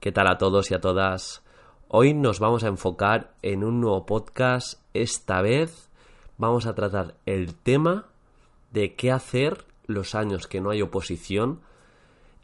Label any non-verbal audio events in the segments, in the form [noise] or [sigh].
¿Qué tal a todos y a todas? Hoy nos vamos a enfocar en un nuevo podcast. Esta vez vamos a tratar el tema de qué hacer los años que no hay oposición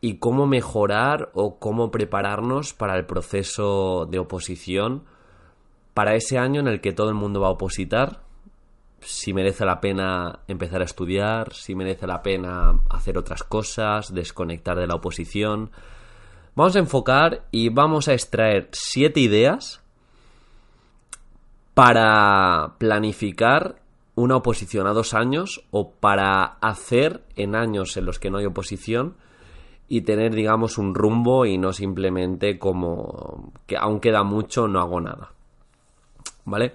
y cómo mejorar o cómo prepararnos para el proceso de oposición para ese año en el que todo el mundo va a opositar, si merece la pena empezar a estudiar, si merece la pena hacer otras cosas, desconectar de la oposición, Vamos a enfocar y vamos a extraer siete ideas para planificar una oposición a dos años o para hacer en años en los que no hay oposición y tener, digamos, un rumbo y no simplemente como que aún queda mucho, no hago nada. ¿Vale?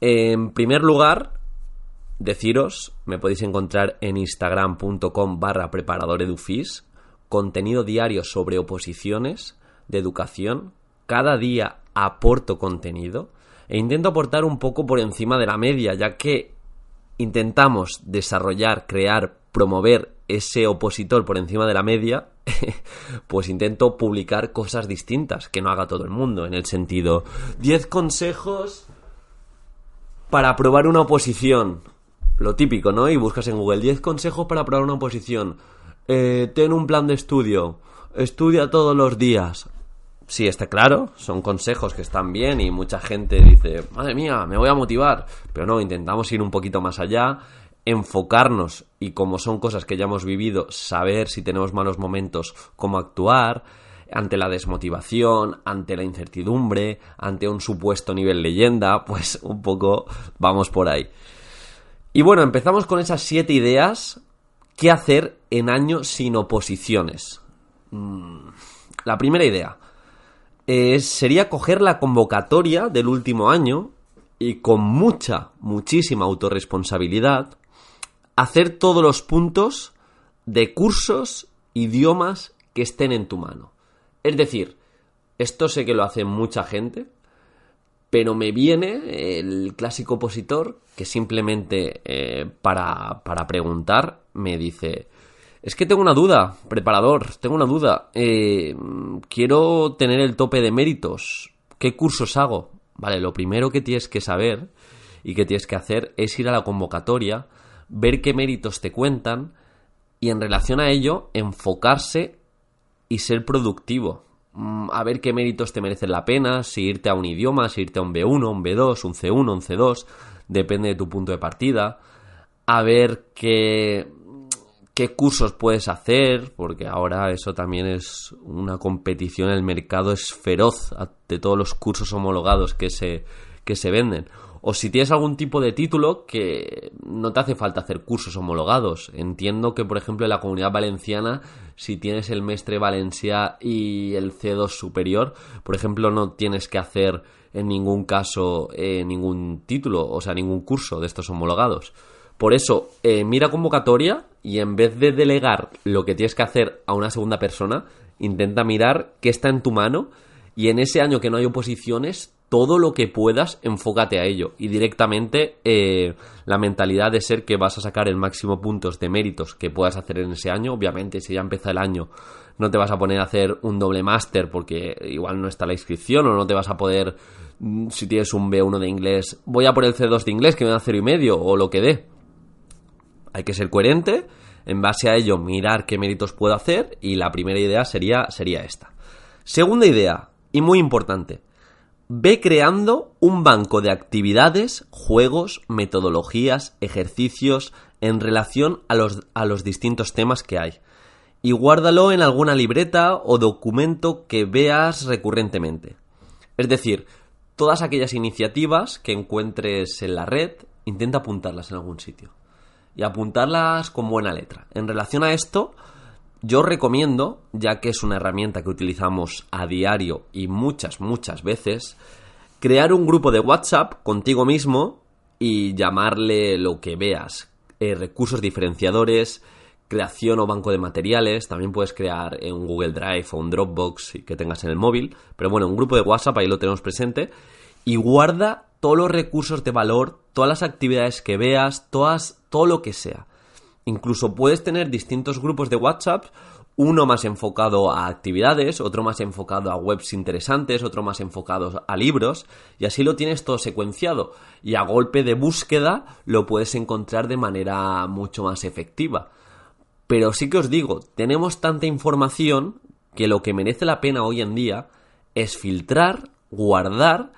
En primer lugar, deciros, me podéis encontrar en instagram.com barra preparadoredufis contenido diario sobre oposiciones de educación. Cada día aporto contenido e intento aportar un poco por encima de la media, ya que intentamos desarrollar, crear, promover ese opositor por encima de la media, [laughs] pues intento publicar cosas distintas que no haga todo el mundo, en el sentido 10 consejos para aprobar una oposición. Lo típico, ¿no? Y buscas en Google 10 consejos para aprobar una oposición eh, ten un plan de estudio, estudia todos los días. Sí, está claro, son consejos que están bien y mucha gente dice, madre mía, me voy a motivar. Pero no, intentamos ir un poquito más allá, enfocarnos y como son cosas que ya hemos vivido, saber si tenemos malos momentos, cómo actuar ante la desmotivación, ante la incertidumbre, ante un supuesto nivel leyenda, [laughs] pues un poco vamos por ahí. Y bueno, empezamos con esas siete ideas ¿Qué hacer en año sin oposiciones? Mm, la primera idea sería coger la convocatoria del último año y con mucha, muchísima autorresponsabilidad hacer todos los puntos de cursos, idiomas que estén en tu mano. Es decir, esto sé que lo hace mucha gente, pero me viene el clásico opositor que simplemente eh, para, para, preguntar me dice, es que tengo una duda, preparador, tengo una duda, eh, quiero tener el tope de méritos, ¿qué cursos hago? Vale, lo primero que tienes que saber y que tienes que hacer es ir a la convocatoria, ver qué méritos te cuentan y en relación a ello enfocarse y ser productivo. Mm, a ver qué méritos te merecen la pena, si irte a un idioma, si irte a un B1, un B2, un C1, un C2, depende de tu punto de partida, a ver qué, qué cursos puedes hacer, porque ahora eso también es una competición, el mercado es feroz de todos los cursos homologados que se, que se venden. O si tienes algún tipo de título que no te hace falta hacer cursos homologados. Entiendo que, por ejemplo, en la comunidad valenciana, si tienes el Mestre Valencia y el C2 superior, por ejemplo, no tienes que hacer en ningún caso eh, ningún título, o sea, ningún curso de estos homologados. Por eso, eh, mira convocatoria y en vez de delegar lo que tienes que hacer a una segunda persona, intenta mirar qué está en tu mano y en ese año que no hay oposiciones, todo lo que puedas, enfócate a ello. Y directamente eh, la mentalidad de ser que vas a sacar el máximo puntos de méritos que puedas hacer en ese año. Obviamente, si ya empieza el año, no te vas a poner a hacer un doble máster porque igual no está la inscripción o no te vas a poder, mm, si tienes un B1 de inglés, voy a por el C2 de inglés que me da cero y medio o lo que dé. Hay que ser coherente, en base a ello mirar qué méritos puedo hacer y la primera idea sería, sería esta. Segunda idea, y muy importante, ve creando un banco de actividades, juegos, metodologías, ejercicios en relación a los, a los distintos temas que hay. Y guárdalo en alguna libreta o documento que veas recurrentemente. Es decir, todas aquellas iniciativas que encuentres en la red, intenta apuntarlas en algún sitio. Y apuntarlas con buena letra. En relación a esto, Yo recomiendo, ya que es una herramienta que utilizamos a diario y muchas, muchas veces, crear un grupo de WhatsApp contigo mismo y llamarle lo que veas. Eh, recursos diferenciadores, creación o banco de materiales, también puedes crear un Google Drive o un Dropbox que tengas en el móvil, pero bueno, un grupo de WhatsApp ahí lo tenemos presente y guarda todos los recursos de valor, todas las actividades que veas, todas, todo lo que sea. Incluso puedes tener distintos grupos de WhatsApp, uno más enfocado a actividades, otro más enfocado a webs interesantes, otro más enfocado a libros, y así lo tienes todo secuenciado, y a golpe de búsqueda lo puedes encontrar de manera mucho más efectiva. Pero sí que os digo, tenemos tanta información que lo que merece la pena hoy en día es filtrar, guardar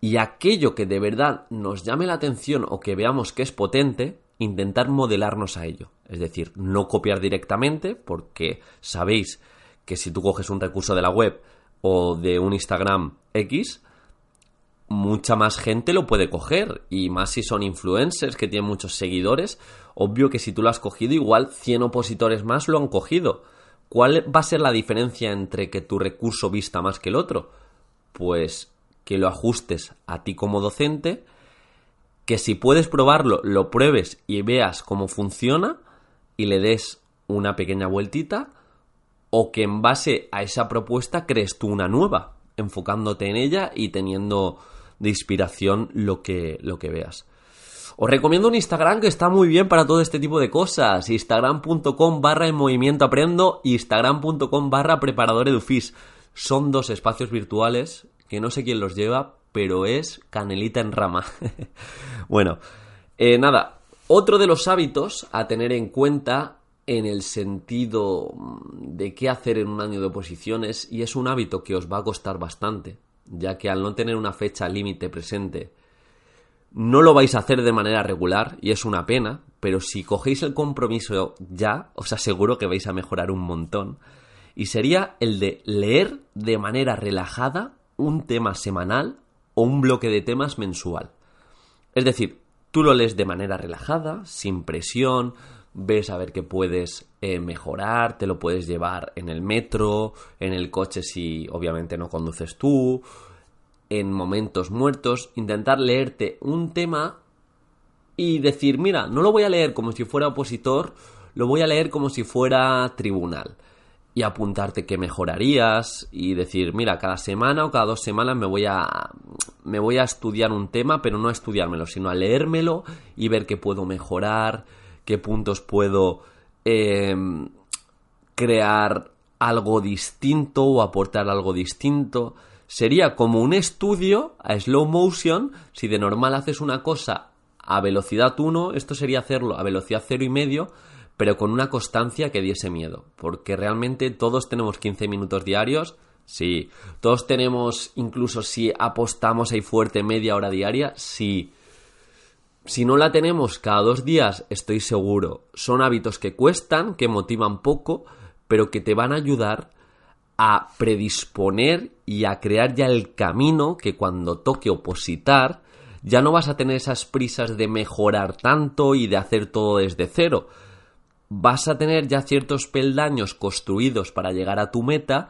y aquello que de verdad nos llame la atención o que veamos que es potente, intentar modelarnos a ello. Es decir, no copiar directamente porque sabéis que si tú coges un recurso de la web o de un Instagram X, mucha más gente lo puede coger y más si son influencers que tienen muchos seguidores Obvio que si tú lo has cogido, igual 100 opositores más lo han cogido. ¿Cuál va a ser la diferencia entre que tu recurso vista más que el otro? Pues que lo ajustes a ti como docente, que si puedes probarlo, lo pruebes y veas cómo funciona y le des una pequeña vueltita, o que en base a esa propuesta crees tú una nueva, enfocándote en ella y teniendo de inspiración lo que, lo que veas. Os recomiendo un Instagram que está muy bien para todo este tipo de cosas. Instagram.com barra en movimiento aprendo, Instagram.com barra preparador edufis. Son dos espacios virtuales que no sé quién los lleva, pero es canelita en rama. [laughs] bueno, eh, nada, otro de los hábitos a tener en cuenta en el sentido de qué hacer en un año de oposiciones y es un hábito que os va a costar bastante, ya que al no tener una fecha límite presente no lo vais a hacer de manera regular y es una pena, pero si cogéis el compromiso ya, os aseguro que vais a mejorar un montón. Y sería el de leer de manera relajada un tema semanal o un bloque de temas mensual. Es decir, tú lo lees de manera relajada, sin presión, ves a ver qué puedes eh, mejorar, te lo puedes llevar en el metro, en el coche si obviamente no conduces tú, en momentos muertos, intentar leerte un tema y decir, mira, no lo voy a leer como si fuera opositor, lo voy a leer como si fuera tribunal. Y apuntarte que mejorarías y decir, mira, cada semana o cada dos semanas me voy a me voy a estudiar un tema, pero no a estudiármelo, sino a leérmelo y ver qué puedo mejorar, qué puntos puedo em, crear algo distinto o aportar algo distinto sería como un estudio a slow motion. Si de normal haces una cosa a velocidad 1, esto sería hacerlo a velocidad 0 y medio, pero con una constancia que diese miedo. Porque realmente todos tenemos 15 minutos diarios. Sí. Todos tenemos, incluso si apostamos ahí fuerte media hora diaria, sí. Si no la tenemos cada dos días, estoy seguro. Son hábitos que cuestan, que motivan poco, pero que te van a ayudar a predisponer y a crear ya el camino que cuando toque opositar ya no vas a tener esas prisas de mejorar tanto y de hacer todo desde cero. Vas a tener ya ciertos peldaños construidos para llegar a tu meta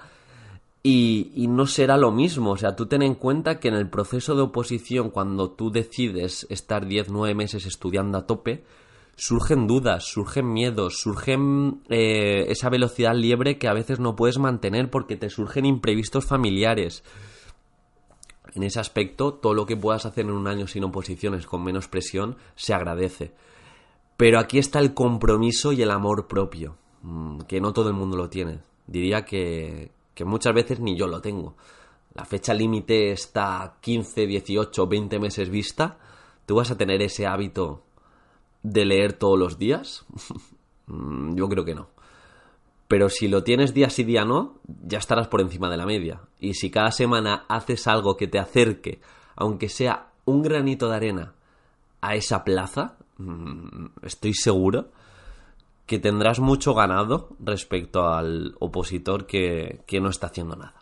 y, no será lo mismo. O sea, tú ten en cuenta que en el proceso de oposición, cuando tú decides estar 10-9 meses estudiando a tope, surgen dudas, surgen miedos, surgen eh, esa velocidad liebre que a veces no puedes mantener porque te surgen imprevistos familiares. En ese aspecto, todo lo que puedas hacer en un año sin oposiciones, con menos presión, se agradece. Pero aquí está el compromiso y el amor propio, mm, que no todo el mundo lo tiene. Diría que, que muchas veces ni yo lo tengo. La fecha límite está 15, 18, 20 meses vista. Tú vas a tener ese hábito de leer todos los días? [laughs] Mm, yo creo que no. Pero si lo tienes día sí día no, ya estarás por encima de la media. Y si cada semana haces algo que te acerque, aunque sea un granito de arena, a esa plaza, estoy seguro que tendrás mucho ganado respecto al opositor que, que no está haciendo nada.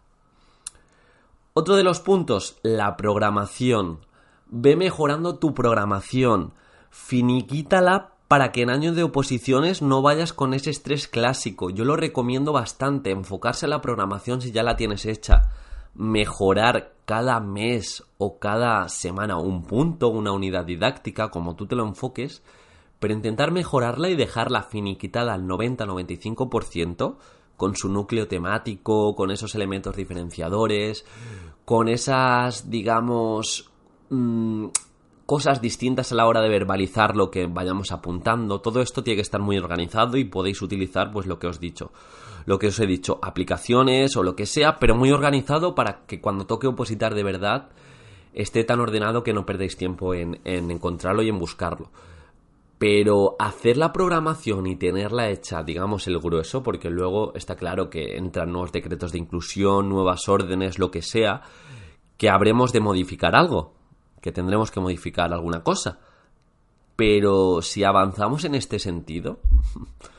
Otro de los puntos, la programación. Ve mejorando tu programación finiquítala para que en años de oposiciones no vayas con ese estrés clásico. Yo lo recomiendo bastante, enfocarse en la programación si ya la tienes hecha, mejorar cada mes o cada semana un punto, una unidad didáctica, como tú te lo enfoques, pero intentar mejorarla y dejarla finiquitada al 90-95% con su núcleo temático, con esos elementos diferenciadores, con esas, digamos, mm, cosas distintas a la hora de verbalizar lo que vayamos apuntando. Todo esto tiene que estar muy organizado y podéis utilizar pues lo que os he dicho. Lo que os he dicho, aplicaciones o lo que sea, pero muy organizado para que cuando toque opositar de verdad esté tan ordenado que no perdéis tiempo en, en encontrarlo y en buscarlo. Pero hacer la programación y tenerla hecha, digamos, el grueso, porque luego está claro que entran nuevos decretos de inclusión, nuevas órdenes, lo que sea, que habremos de modificar algo que tendremos que modificar alguna cosa. Pero si avanzamos en este sentido, [laughs]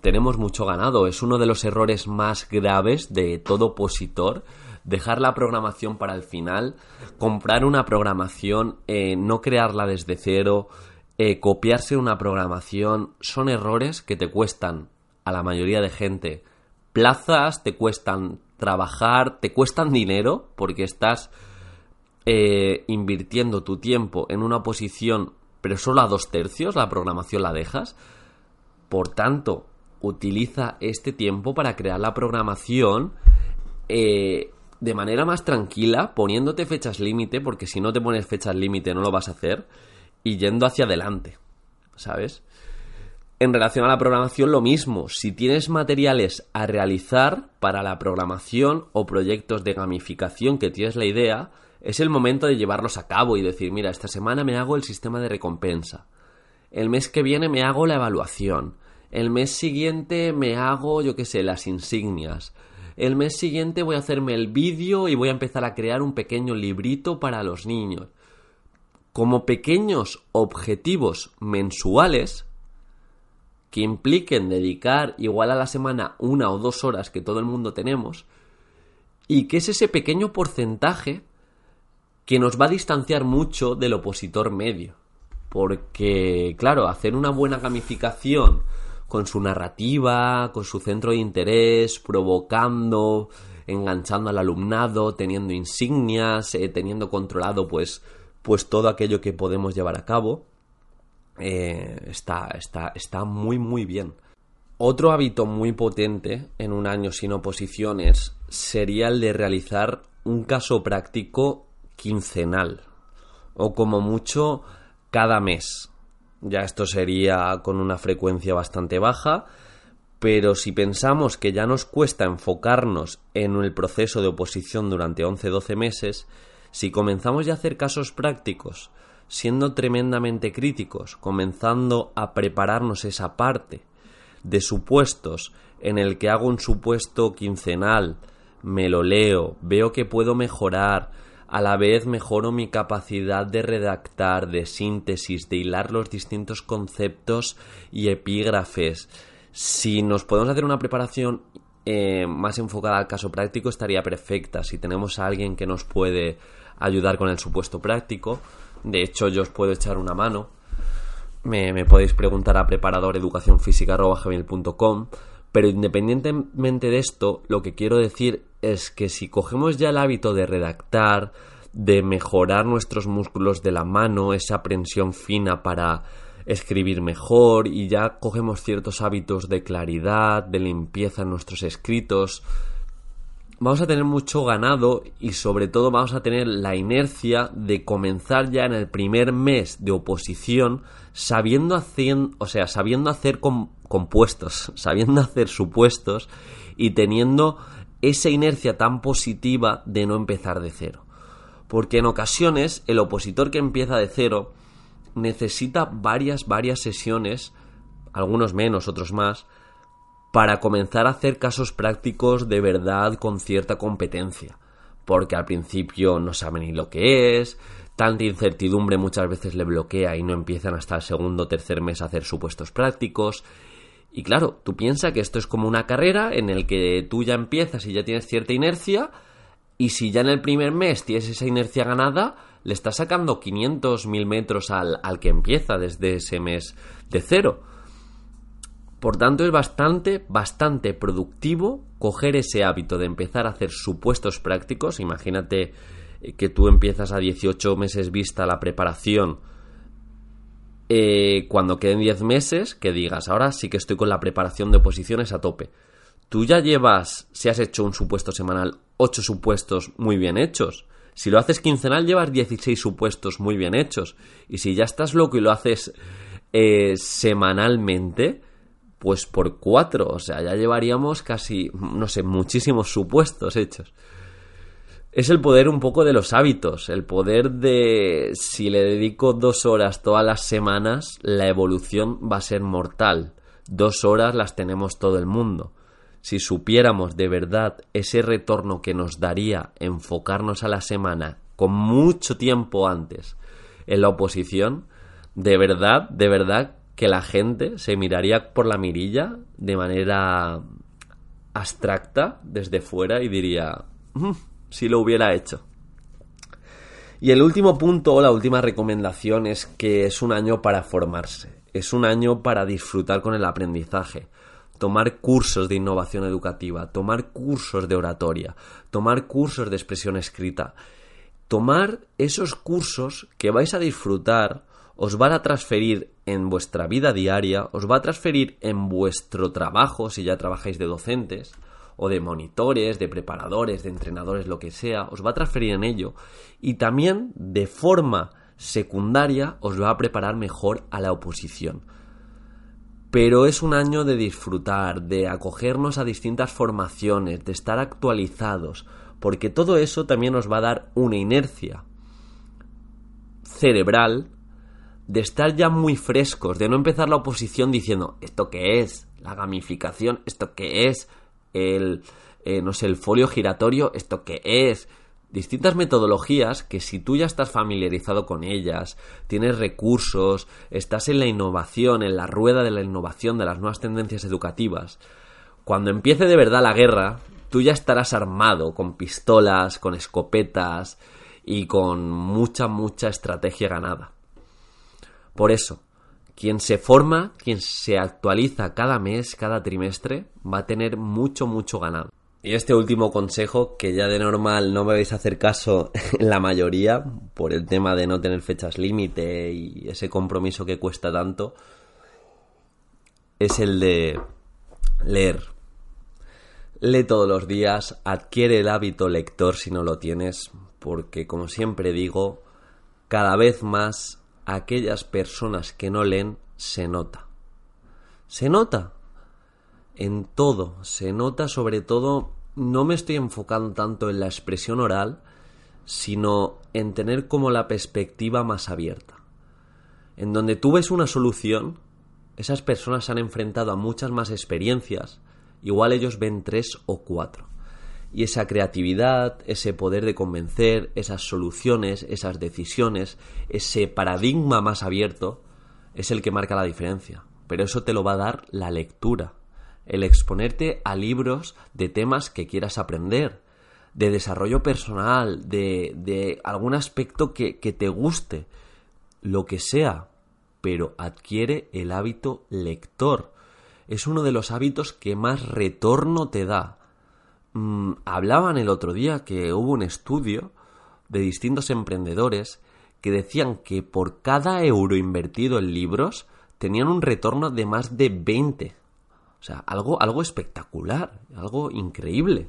tenemos mucho ganado. Es uno de los errores más graves de todo opositor. Dejar la programación para el final, comprar una programación, eh, no crearla desde cero, eh, copiarse una programación, son errores que te cuestan a la mayoría de gente plazas, te cuestan trabajar, te cuestan dinero porque estás eh, invirtiendo tu tiempo en una posición, pero solo a dos tercios, la programación la dejas. Por tanto, utiliza este tiempo para crear la programación eh, de manera más tranquila, poniéndote fechas límite, porque si no te pones fechas límite no lo vas a hacer, y yendo hacia adelante, ¿sabes? En relación a la programación, lo mismo. Si tienes materiales a realizar para la programación o proyectos de gamificación que tienes la idea, es el momento de llevarlos a cabo y decir, mira, esta semana me hago el sistema de recompensa. El mes que viene me hago la evaluación. El mes siguiente me hago, yo qué sé, las insignias. El mes siguiente voy a hacerme el vídeo y voy a empezar a crear un pequeño librito para los niños. Como pequeños objetivos mensuales que impliquen dedicar igual a la semana una o dos horas que todo el mundo tenemos y que es ese pequeño porcentaje que nos va a distanciar mucho del opositor medio. Porque, claro, hacer una buena gamificación con su narrativa, con su centro de interés, provocando, enganchando al alumnado, teniendo insignias, eh, teniendo controlado pues, pues todo aquello que podemos llevar a cabo, eh, está, está, está muy muy bien. Otro hábito muy potente en un año sin oposiciones sería el de realizar un caso práctico quincenal o como mucho cada mes. Ya esto sería con una frecuencia bastante baja, pero si pensamos que ya nos cuesta enfocarnos en el proceso de oposición durante 11-12 meses, si comenzamos ya a hacer casos prácticos, siendo tremendamente críticos, comenzando a prepararnos esa parte de supuestos en el que hago un supuesto quincenal, me lo leo, veo que puedo mejorar, a la vez mejoro mi capacidad de redactar, de síntesis, de hilar los distintos conceptos y epígrafes. Si nos podemos hacer una preparación eh, más enfocada al caso práctico estaría perfecta. Si tenemos a alguien que nos puede ayudar con el supuesto práctico, de hecho yo os puedo echar una mano. Me, podéis preguntar a preparadoreducacionfísica.com pero independientemente de esto, lo que quiero decir es que si cogemos ya el hábito de redactar, de mejorar nuestros músculos de la mano, esa aprensión fina para escribir mejor y ya cogemos ciertos hábitos de claridad, de limpieza en nuestros escritos, vamos a tener mucho ganado y sobre todo vamos a tener la inercia de comenzar ya en el primer mes de oposición sabiendo hacer, o sea, sabiendo hacer compuestos, [laughs] sabiendo hacer supuestos y teniendo esa inercia tan positiva de no empezar de cero. Porque en ocasiones el opositor que empieza de cero necesita varias, varias sesiones, algunos menos, otros más, para comenzar a hacer casos prácticos de verdad con cierta competencia. Porque al principio no sabe ni lo que es, tanta incertidumbre muchas veces le bloquea y no empiezan hasta el segundo o tercer mes a hacer supuestos prácticos y claro, tú piensas que esto es como una carrera en el que tú ya empiezas y ya tienes cierta inercia y si ya en el primer mes tienes esa inercia ganada, le está sacando 500 mil metros al, al que empieza desde ese mes de cero. Por tanto, es bastante, bastante productivo coger ese hábito de empezar a hacer supuestos prácticos. Imagínate eh, que tú empiezas a 18 meses vista la preparación. Eh, cuando queden 10 meses, que digas, ahora sí que estoy con la preparación de oposiciones a tope. Tú ya llevas, si has hecho un supuesto semanal, 8 supuestos muy bien hechos. Si lo haces quincenal, llevas 16 supuestos muy bien hechos. Y si ya estás loco y lo haces eh, semanalmente, pues por cuatro, o sea, ya llevaríamos casi, no sé, muchísimos supuestos hechos. Es el poder un poco de los hábitos, el poder de si le dedico dos horas todas las semanas, la evolución va a ser mortal. Dos horas las tenemos todo el mundo. Si supiéramos de verdad ese retorno que nos daría enfocarnos a la semana con mucho tiempo antes en la oposición, de verdad, de verdad que la gente se miraría por la mirilla de manera abstracta desde fuera y diría, mm, si lo hubiera hecho. Y el último punto o la última recomendación es que es un año para formarse, es un año para disfrutar con el aprendizaje, tomar cursos de innovación educativa, tomar cursos de oratoria, tomar cursos de expresión escrita, tomar esos cursos que vais a disfrutar os van a transferir en vuestra vida diaria, os va a transferir en vuestro trabajo, si ya trabajáis de docentes, o de monitores, de preparadores, de entrenadores, lo que sea, os va a transferir en ello. Y también, de forma secundaria, os va a preparar mejor a la oposición. Pero es un año de disfrutar, de acogernos a distintas formaciones, de estar actualizados, porque todo eso también os va a dar una inercia cerebral de estar ya muy frescos, de no empezar la oposición diciendo, ¿esto qué es? La gamificación, ¿esto qué es? El, eh, no sé, el folio giratorio, ¿esto qué es? Distintas metodologías que si tú ya estás familiarizado con ellas, tienes recursos, estás en la innovación, en la rueda de la innovación de las nuevas tendencias educativas, cuando empiece de verdad la guerra, tú ya estarás armado con pistolas, con escopetas y con mucha, mucha estrategia ganada. Por eso, quien se forma, quien se actualiza cada mes, cada trimestre, va a tener mucho, mucho ganado. Y este último consejo, que ya de normal no me vais a hacer caso [laughs] la mayoría, por el tema de no tener fechas límite y ese compromiso que cuesta tanto, es el de leer. Lee todos los días, adquiere el hábito lector si no lo tienes, porque como siempre digo, cada vez más aquellas personas que no leen se nota. Se nota en todo, se nota sobre todo, no me estoy enfocando tanto en la expresión oral, sino en tener como la perspectiva más abierta. En donde tú ves una solución, esas personas se han enfrentado a muchas más experiencias, igual ellos ven tres o cuatro. Y esa creatividad, ese poder de convencer, esas soluciones, esas decisiones, ese paradigma más abierto, es el que marca la diferencia. Pero eso te lo va a dar la lectura, el exponerte a libros de temas que quieras aprender, de desarrollo personal, de, de algún aspecto que, que te guste, lo que sea, pero adquiere el hábito lector. Es uno de los hábitos que más retorno te da Mm, hablaban el otro día que hubo un estudio de distintos emprendedores que decían que por cada euro invertido en libros tenían un retorno de más de 20. O sea, algo, algo espectacular, algo increíble.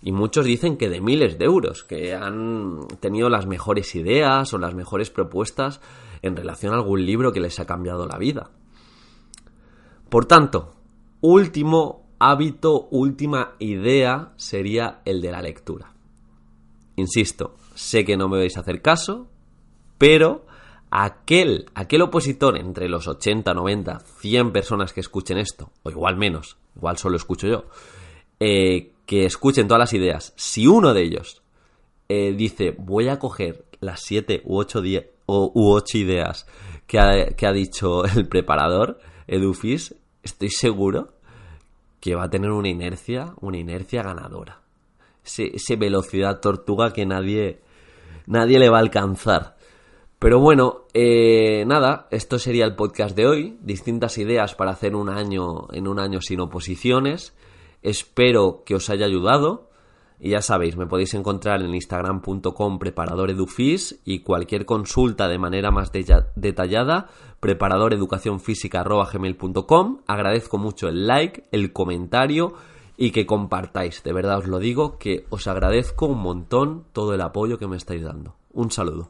Y muchos dicen que de miles de euros, que han tenido las mejores ideas o las mejores propuestas en relación a algún libro que les ha cambiado la vida. Por tanto, último hábito, última idea sería el de la lectura. Insisto, sé que no me vais a hacer caso, pero aquel, aquel opositor entre los 80, 90, 100 personas que escuchen esto, o igual menos, igual solo escucho yo, eh, que escuchen todas las ideas, si uno de ellos eh, dice voy a coger las 7 u 8, u 8 ideas que ha, que ha dicho el preparador, Edufis, estoy seguro que va a tener una inercia, una inercia ganadora. Ese, velocidad tortuga que nadie, nadie le va a alcanzar. Pero bueno, eh, nada, esto sería el podcast de hoy. Distintas ideas para hacer un año en un año sin oposiciones. Espero que os haya ayudado. Y ya sabéis, me podéis encontrar en instagram.com preparadoredufis y cualquier consulta de manera más detallada, preparadoreducacionfísica.gmail.com. Agradezco mucho el like, el comentario y que compartáis. De verdad os lo digo, que os agradezco un montón todo el apoyo que me estáis dando. Un saludo.